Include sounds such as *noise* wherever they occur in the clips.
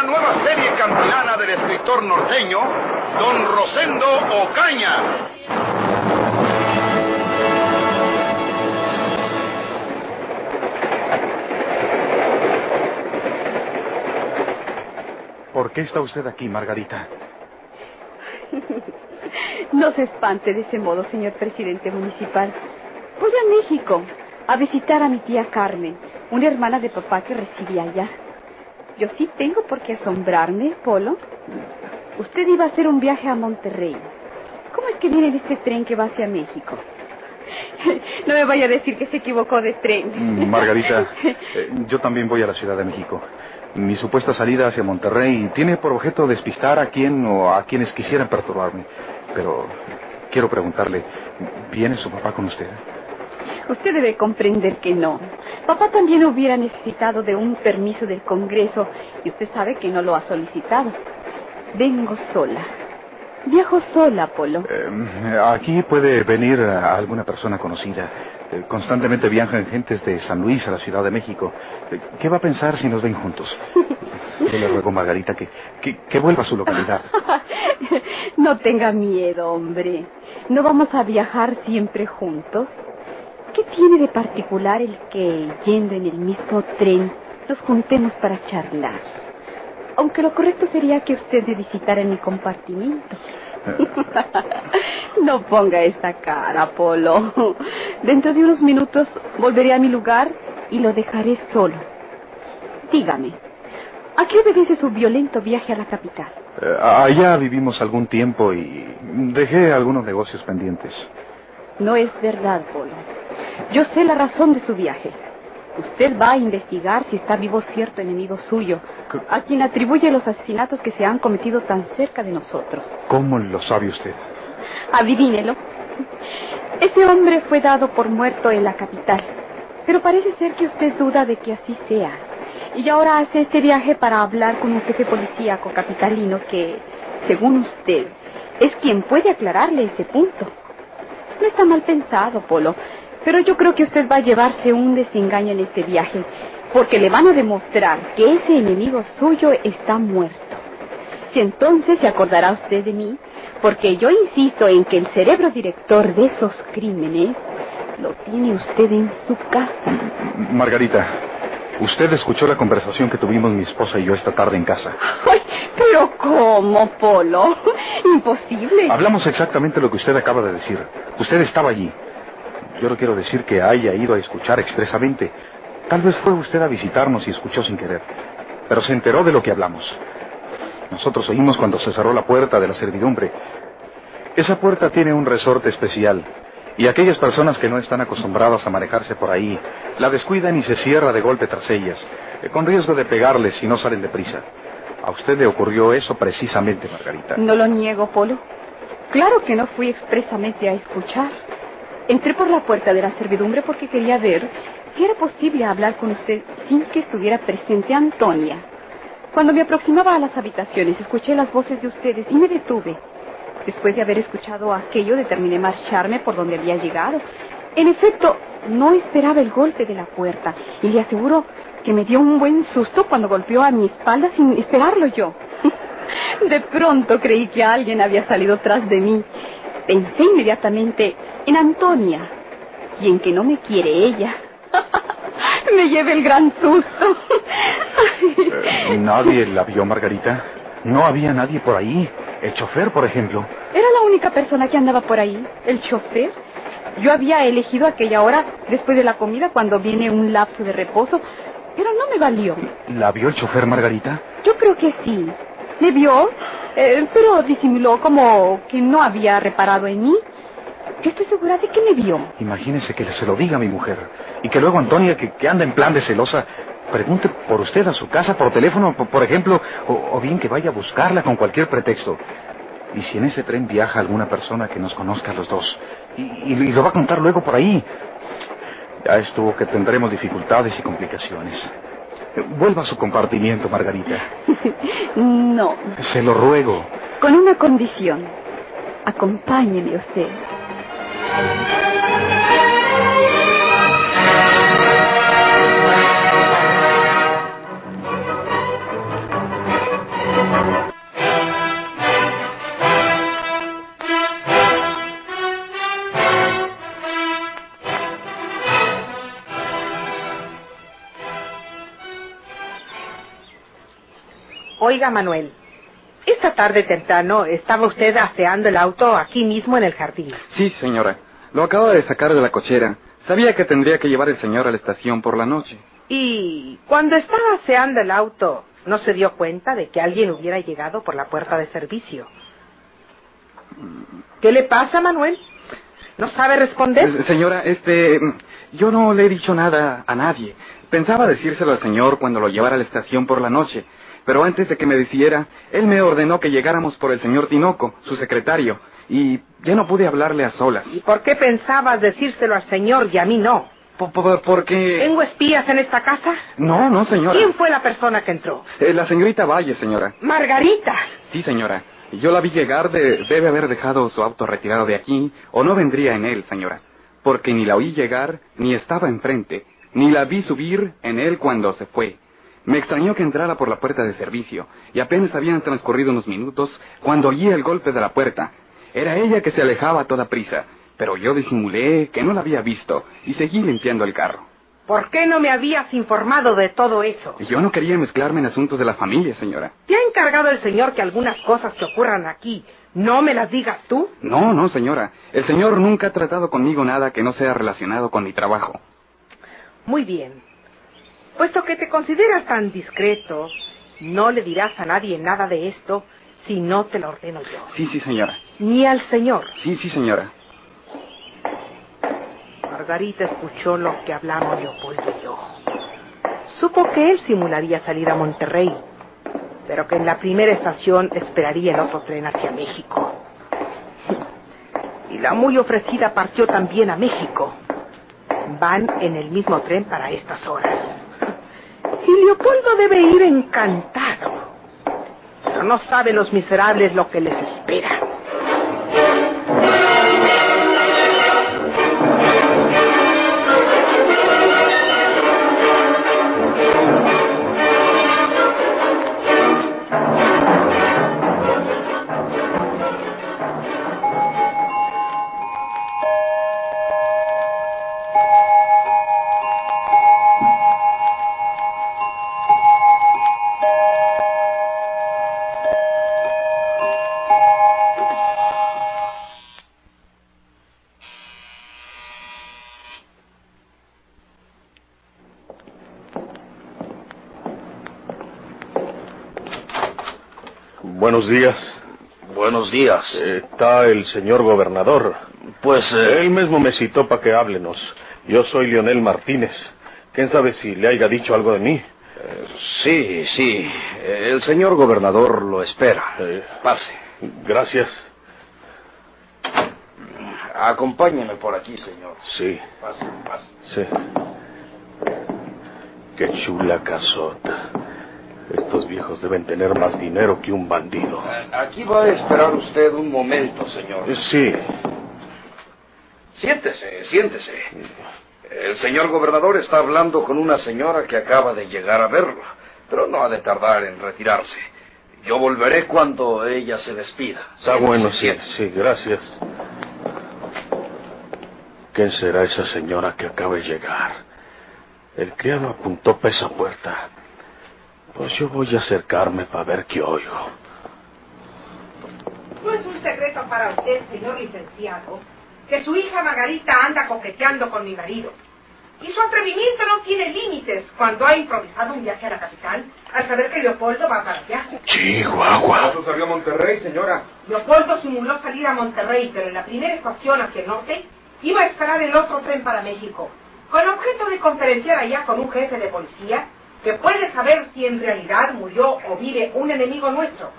Una nueva serie campilana del escritor norteño, don Rosendo Ocaña. ¿Por qué está usted aquí, Margarita? *laughs* No se espante de ese modo, señor presidente municipal. Voy a México a visitar a mi tía Carmen, una hermana de papá que residía allá. Yo sí tengo por qué asombrarme, Polo. Usted iba a hacer un viaje a Monterrey. ¿Cómo es que viene en este tren que va hacia México? *laughs* No me vaya a decir que se equivocó de tren. Mm, Margarita, *laughs* eh, yo también voy a la Ciudad de México. Mi supuesta salida hacia Monterrey tiene por objeto despistar a quien o a quienes quisieran perturbarme. Pero quiero preguntarle, ¿viene su papá con usted? Usted debe comprender que no. Papá también hubiera necesitado de un permiso del Congreso y usted sabe que no lo ha solicitado. Vengo sola. Viajo sola, Polo. Eh, aquí puede venir a alguna persona conocida. Eh, constantemente viajan gentes de San Luis a la Ciudad de México. Eh, ¿Qué va a pensar si nos ven juntos? *laughs* Yo le ruego, Margarita, que, que, que vuelva a su localidad. *laughs* no tenga miedo, hombre. ¿No vamos a viajar siempre juntos? ¿Qué tiene de particular el que, yendo en el mismo tren, nos juntemos para charlar? Aunque lo correcto sería que usted me visitara en mi compartimiento. *laughs* no ponga esta cara, Polo. Dentro de unos minutos volveré a mi lugar y lo dejaré solo. Dígame, ¿a qué obedece su violento viaje a la capital? Eh, allá vivimos algún tiempo y dejé algunos negocios pendientes. No es verdad, Polo. Yo sé la razón de su viaje. Usted va a investigar si está vivo cierto enemigo suyo, a quien atribuye los asesinatos que se han cometido tan cerca de nosotros. ¿Cómo lo sabe usted? Adivínelo. Ese hombre fue dado por muerto en la capital, pero parece ser que usted duda de que así sea. Y ahora hace este viaje para hablar con un jefe policíaco capitalino que, según usted, es quien puede aclararle ese punto. No está mal pensado, Polo. Pero yo creo que usted va a llevarse un desengaño en este viaje, porque le van a demostrar que ese enemigo suyo está muerto. Si entonces se acordará usted de mí, porque yo insisto en que el cerebro director de esos crímenes lo tiene usted en su casa. Margarita, usted escuchó la conversación que tuvimos mi esposa y yo esta tarde en casa. Ay, pero ¿cómo, Polo? Imposible. Hablamos exactamente lo que usted acaba de decir. Usted estaba allí. Yo no quiero decir que haya ido a escuchar expresamente. Tal vez fue usted a visitarnos y escuchó sin querer. Pero se enteró de lo que hablamos. Nosotros oímos cuando se cerró la puerta de la servidumbre. Esa puerta tiene un resorte especial. Y aquellas personas que no están acostumbradas a manejarse por ahí, la descuidan y se cierra de golpe tras ellas, eh, con riesgo de pegarles si no salen deprisa. A usted le ocurrió eso precisamente, Margarita. No lo niego, Polo. Claro que no fui expresamente a escuchar. Entré por la puerta de la servidumbre porque quería ver si era posible hablar con usted sin que estuviera presente Antonia. Cuando me aproximaba a las habitaciones, escuché las voces de ustedes y me detuve. Después de haber escuchado aquello, determiné marcharme por donde había llegado. En efecto, no esperaba el golpe de la puerta y le aseguro que me dio un buen susto cuando golpeó a mi espalda sin esperarlo yo. *laughs* De pronto creí que alguien había salido tras de mí. Pensé inmediatamente en Antonia y en que no me quiere ella. *laughs* me llevé el gran susto. Eh, ¿Nadie la vio, Margarita? No había nadie por ahí. El chofer, por ejemplo. Era la única persona que andaba por ahí, el chofer. Yo había elegido aquella hora después de la comida cuando viene un lapso de reposo, pero no me valió. ¿La vio el chofer, Margarita? Yo creo que sí. Me vio, eh, pero disimuló como que no había reparado en mí. Yo estoy segura de que me vio. Imagínese que se lo diga a mi mujer. Y que luego Antonia, que, que anda en plan de celosa, pregunte por usted a su casa por teléfono, por, por ejemplo, o, o bien que vaya a buscarla con cualquier pretexto. ¿Y si en ese tren viaja alguna persona que nos conozca a los dos? Y, y- y lo va a contar luego por ahí. Ya estuvo que tendremos dificultades y complicaciones. Vuelva a su compartimiento, Margarita. *laughs* No, Se lo ruego. con una condición. Acompáñeme usted. Oiga, Manuel, esta tarde temprano estaba usted aseando el auto aquí mismo en el jardín. Sí, señora. Lo acaba de sacar de la cochera. Sabía que tendría que llevar el señor a la estación por la noche. Y cuando estaba aseando el auto, no se dio cuenta de que alguien hubiera llegado por la puerta de servicio. ¿Qué le pasa, Manuel? ¿No sabe responder? Eh, Señora, este... Yo no le he dicho nada a nadie. Pensaba decírselo al señor cuando lo llevara a la estación por la noche. Pero antes de que me decidiera, él me ordenó que llegáramos por el señor Tinoco, su secretario. Y ya no pude hablarle a solas. ¿Y por qué pensabas decírselo al señor y a mí no? Po- po- Porque... ¿Tengo espías en esta casa? No, no, señora. ¿Quién fue la persona que entró? Eh, la señorita Valle, señora. Margarita. Sí, señora. Yo la vi llegar de... Debe haber dejado su auto retirado de aquí, o no vendría en él, señora. Porque ni la oí llegar, ni estaba enfrente, ni la vi subir en él cuando se fue. Me extrañó que entrara por la puerta de servicio, y apenas habían transcurrido unos minutos cuando oí el golpe de la puerta. Era ella que se alejaba a toda prisa, pero yo disimulé que no la había visto, y seguí limpiando el carro. ¿Por qué no me habías informado de todo eso? Yo no quería mezclarme en asuntos de la familia, señora. ¿Te ha encargado el señor que algunas cosas que ocurran aquí no me las digas tú? No, no, señora. El señor nunca ha tratado conmigo nada que no sea relacionado con mi trabajo. Muy bien. Puesto que te consideras tan discreto, no le dirás a nadie nada de esto si no te lo ordeno yo. Sí, sí, señora. Ni al señor. Sí, sí, señora. Margarita escuchó lo que hablamos Leopoldo y yo. Supo que él simularía salir a Monterrey, pero que en la primera estación esperaría el otro tren hacia México. Y la muy ofrecida partió también a México. Van en el mismo tren para estas horas. Leopoldo debe ir encantado. Pero no saben los miserables lo que les espera. Buenos días. Buenos días. Está el señor gobernador. Pues, eh, Él mismo me citó para que háblenos. Yo soy Leonel Martínez. ¿Quién sabe si le haya dicho algo de mí? sí, sí. El señor gobernador lo espera. Eh, Pase. gracias. Acompáñeme por aquí, señor. Sí, Pase, pase. sí. Qué chula casota. Estos viejos deben tener más dinero que un bandido. Eh, Aquí va a esperar usted un momento, señor. Sí, Siéntese, siéntese. El señor gobernador está hablando con una señora que acaba de llegar a verlo, pero no ha de tardar en retirarse. Yo volveré cuando ella se despida. está Siéntese, bueno, sí, siéntese. sí, gracias. ¿Quién será esa señora que acaba de llegar? El criado apuntó para esa puerta. Pues yo voy a acercarme para ver qué oigo. No es un secreto para usted, señor licenciado, que su hija Margarita anda coqueteando con mi marido. Y su atrevimiento no tiene límites cuando ha improvisado un viaje a la capital al saber que Leopoldo va para allá. Chihuahua. salió a Monterrey, señora? Leopoldo simuló salir a Monterrey, pero en la primera estación hacia el norte iba a esperar el otro tren para México, con objeto de conferenciar allá con un jefe de policía que puede saber si en realidad murió o vive un enemigo nuestro.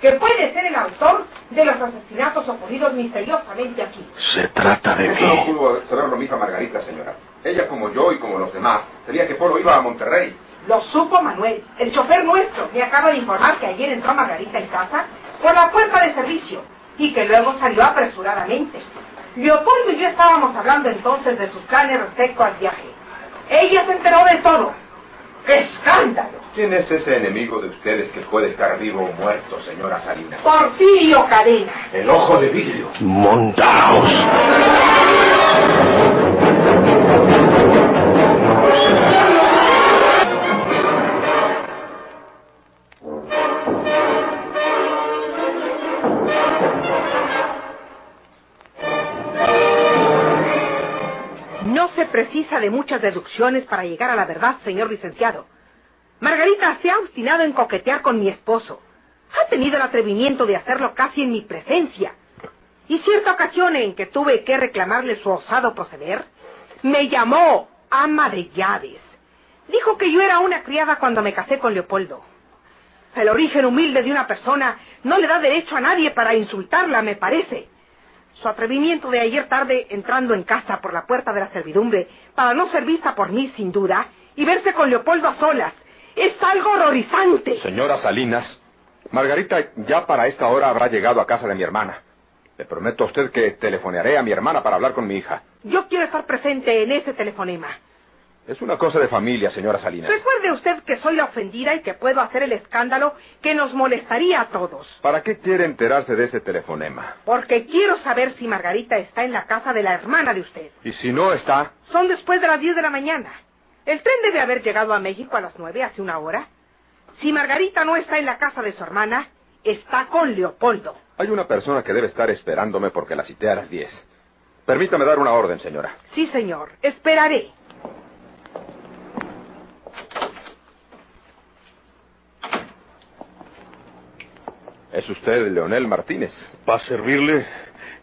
que puede ser el autor de los asesinatos ocurridos misteriosamente aquí. Se trata de Eso no pudo saberlo mi hija Margarita, señora. Ella, como yo y como los demás, sabía que Polo iba a Monterrey. Lo supo Manuel, el chofer nuestro, me acaba de informar que ayer entró Margarita en casa por la puerta de servicio y que luego salió apresuradamente. Leopoldo y yo estábamos hablando entonces de sus planes respecto al viaje. Ella se enteró de todo. ¡Qué escándalo! ¿Quién es ese enemigo de ustedes que puede estar vivo o muerto, señora Salinas? Porfirio Cadena. El ojo de vidrio. Montaos. Precisa de muchas deducciones para llegar a la verdad, señor licenciado. Margarita se ha obstinado en coquetear con mi esposo. Ha tenido el atrevimiento de hacerlo casi en mi presencia. Y cierta ocasión en que tuve que reclamarle su osado proceder, me llamó ama de llaves. Dijo que yo era una criada cuando me casé con Leopoldo. El origen humilde de una persona no le da derecho a nadie para insultarla, me parece. Su atrevimiento de ayer tarde entrando en casa por la puerta de la servidumbre para no ser vista por mí, sin duda, y verse con Leopoldo a solas, es algo horrorizante. Señora Salinas, Margarita ya para esta hora habrá llegado a casa de mi hermana. Le prometo a usted que telefonearé a mi hermana para hablar con mi hija. Yo quiero estar presente en ese telefonema. Es una cosa de familia, señora Salinas. Recuerde usted que soy la ofendida y que puedo hacer el escándalo que nos molestaría a todos. ¿Para qué quiere enterarse de ese telefonema? Porque quiero saber si Margarita está en la casa de la hermana de usted. Y si no está, Son después de las 10 de la mañana. El tren debe haber llegado a México a las 9 hace una hora. Si Margarita no está en la casa de su hermana, está con Leopoldo. hay una persona que debe estar esperándome porque la cité a las 10. Permítame dar una orden, señora. Sí, señor. Esperaré. ¿Es usted Leonel Martínez? Para servirle,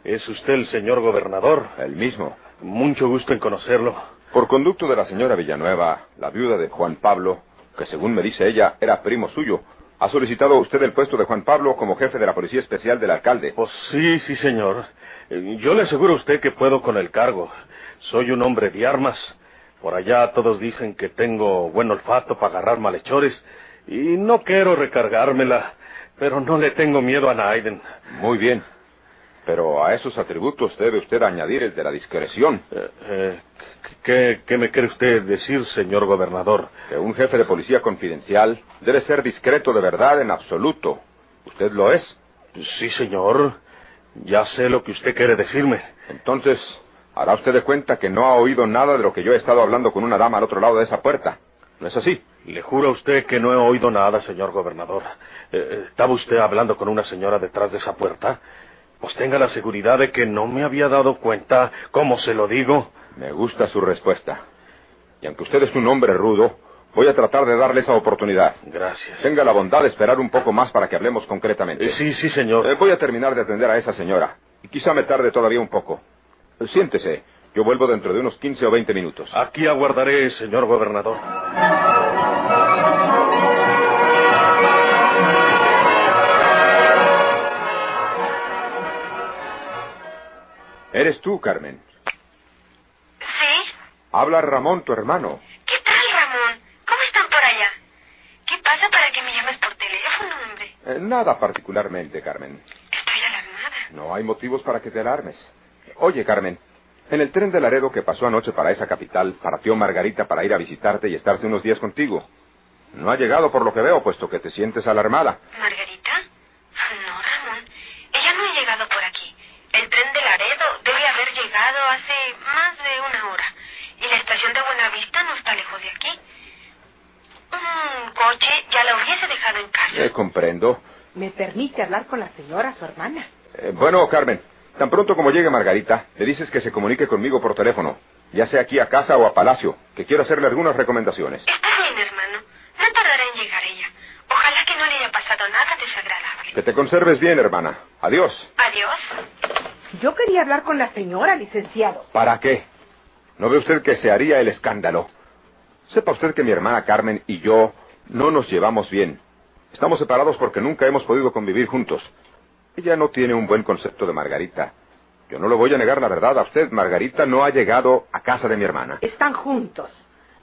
es usted el señor gobernador. El mismo. Mucho gusto en conocerlo. Por conducto de la señora Villanueva, la viuda de Juan Pablo, que según me dice ella era primo suyo, ha solicitado usted el puesto de Juan Pablo como jefe de la Policía Especial del alcalde. Pues sí, sí, señor. Eh, Yo le aseguro a usted que puedo con el cargo. Soy un hombre de armas. Por allá todos dicen que tengo buen olfato para agarrar malhechores. Y no quiero recargármela, pero no le tengo miedo a Naiden. Muy bien. Pero a esos atributos debe usted añadir el de la discreción. Eh, eh, ¿qué, ¿Qué me quiere usted decir, señor gobernador? Que un jefe de policía confidencial debe ser discreto de verdad en absoluto. ¿Usted lo es? Sí, señor. Ya sé lo que usted quiere decirme. Entonces, hará usted de cuenta que no ha oído nada de lo que yo he estado hablando con una dama al otro lado de esa puerta. ¿No es así? Le juro a usted que no he oído nada, señor gobernador. Eh, eh, ¿Estaba usted hablando con una señora detrás de esa puerta? Pues tenga la seguridad de que no me había dado cuenta, ¿cómo se lo digo? Me gusta su respuesta. Y aunque usted es un hombre rudo, voy a tratar de darle esa oportunidad. Gracias. Tenga la bondad de esperar un poco más para que hablemos concretamente. Eh, sí, sí, señor. Eh, voy a terminar de atender a esa señora. Y quizá me tarde todavía un poco. Siéntese. Yo vuelvo dentro de unos 15 o 20 minutos. Aquí aguardaré, señor gobernador. ¿Eres tú, Carmen? ¿Sí? Habla Ramón, tu hermano. ¿Qué tal, Ramón? ¿Cómo están por allá? ¿Qué pasa para que me llames por teléfono, hombre? Eh, nada particularmente, Carmen. Estoy alarmada. No hay motivos para que te alarmes. Oye, Carmen, en el tren de Laredo que pasó anoche para esa capital, partió Margarita para ir a visitarte y estarse unos días contigo. No ha llegado por lo que veo, puesto que te sientes alarmada. ¿Margarita? No, Ramón. Ella no ha llegado por aquí. El tren de Laredo debe haber llegado hace más de una hora. Y la estación de Buenavista no está lejos de aquí. Un coche ya la hubiese dejado en casa. Eh, comprendo. ¿Me permite hablar con la señora, su hermana? Eh, bueno, Carmen, tan pronto como llegue Margarita, le dices que se comunique conmigo por teléfono, ya sea aquí a casa o a Palacio, que quiero hacerle algunas recomendaciones. Está bien, hermano. No tardará en llegar ella. Ojalá que no le haya pasado nada desagradable. Que te conserves bien, hermana. Adiós. Adiós. Yo quería hablar con la señora, licenciado. ¿Para qué? ¿No ve usted que se haría el escándalo? Sepa usted que mi hermana Carmen y yo no nos llevamos bien. Estamos separados porque nunca hemos podido convivir juntos. Ella no tiene un buen concepto de Margarita. Yo no le voy a negar la verdad a usted. Margarita no ha llegado a casa de mi hermana. Están juntos.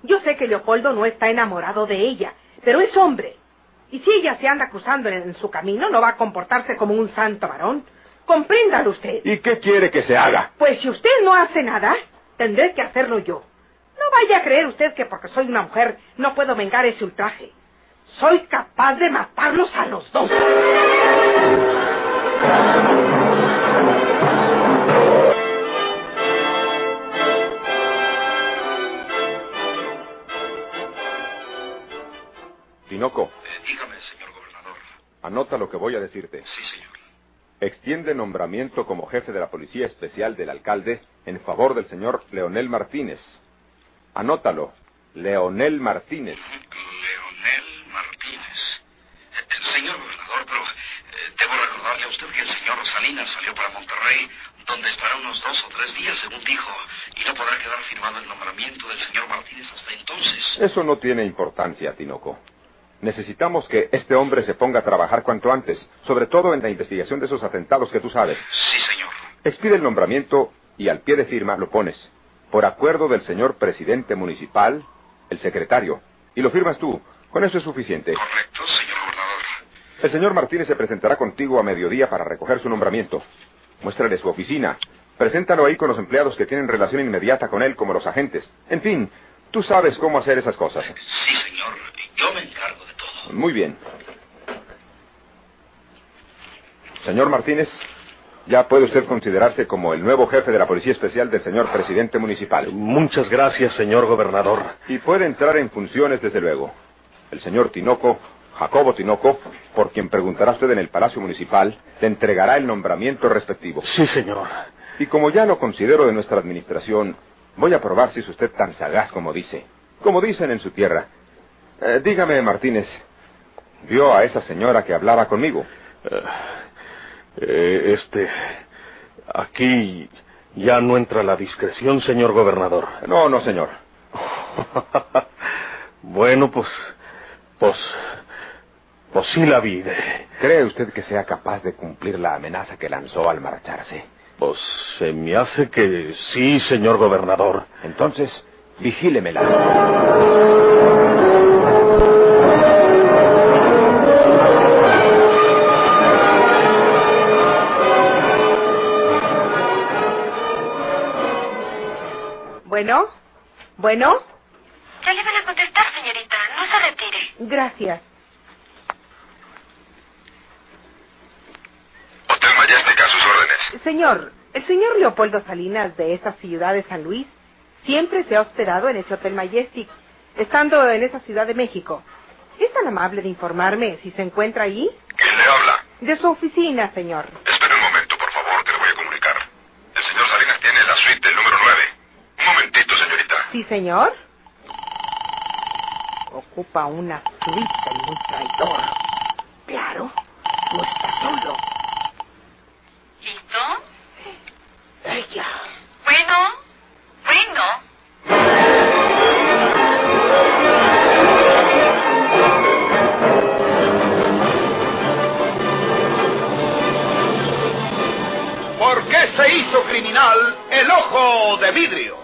Yo sé que Leopoldo no está enamorado de ella, pero es hombre. Y si ella se anda cruzando en su camino, no va a comportarse como un santo varón. Compréndalo usted. ¿Y qué quiere que se haga? Pues si usted no hace nada, tendré que hacerlo yo. No vaya a creer usted que porque soy una mujer no puedo vengar ese ultraje. Soy capaz de matarlos a los dos. Tinoco, dígame, señor gobernador. anota lo que voy a decirte. Sí, señor. Extiende nombramiento como jefe de la Policía Especial del alcalde en favor del señor Leonel Martínez. Anótalo. Leonel Martínez. Leonel Martínez. Eh, señor gobernador, pero eh, debo recordarle a usted que el señor Salinas salió para Monterrey, donde estará unos dos o tres días, según dijo, y no podrá quedar firmado el nombramiento del señor Martínez hasta entonces. Eso no tiene importancia, Tinoco. Necesitamos que este hombre se ponga a trabajar cuanto antes, sobre todo en la investigación de esos atentados que tú sabes. Sí, señor. Expide el nombramiento y al pie de firma lo pones. Por acuerdo del señor presidente municipal, el secretario. Y lo firmas tú. Con eso es suficiente. Correcto, señor gobernador. El señor Martínez se presentará contigo a mediodía para recoger su nombramiento. Muéstrale su oficina. Preséntalo ahí con los empleados que tienen relación inmediata con él, como los agentes. En fin, tú sabes cómo hacer esas cosas. Sí, señor. Yo me encargo de todo. Muy bien. Señor Martínez, ya puede usted considerarse como el nuevo jefe de la Policía Especial del señor presidente municipal. Muchas gracias, señor gobernador. Y puede entrar en funciones, desde luego. El señor Tinoco, Jacobo Tinoco, por quien preguntará usted en el Palacio Municipal, le entregará el nombramiento respectivo. Sí, señor. Y como ya lo considero de nuestra administración, voy a probar si es usted tan sagaz como dice. Como dicen en su tierra. Eh, dígame, Martínez, ¿vio a esa señora que hablaba conmigo? Eh, este. Aquí ya no entra la discreción, señor gobernador. *laughs* No, no, señor. bueno, pues. Pues. Pues sí la vi. ¿Cree usted que sea capaz de cumplir la amenaza que lanzó al marcharse? Pues se me hace que sí, señor gobernador. Entonces, vigílemela. Bueno, Ya le van a contestar, señorita. No se retire. gracias. Hotel Majestic, a sus órdenes. Señor, el señor Leopoldo Salinas de esa ciudad de San Luis siempre se ha hospedado en ese Hotel Majestic, estando en esa ciudad de México. ¿Es tan amable de informarme si se encuentra ahí? ¿Quién le habla? De su oficina, señor. Espere un momento, por favor, que le voy a comunicar. El señor Salinas tiene la suite del número 9. Un momentito, señorita. ¿Sí, señor? Ocupa una suite de un traidor. Claro, no está solo. ¿Listo? Ella. Bueno. Bueno. ¿Por qué se hizo criminal el ojo de vidrio?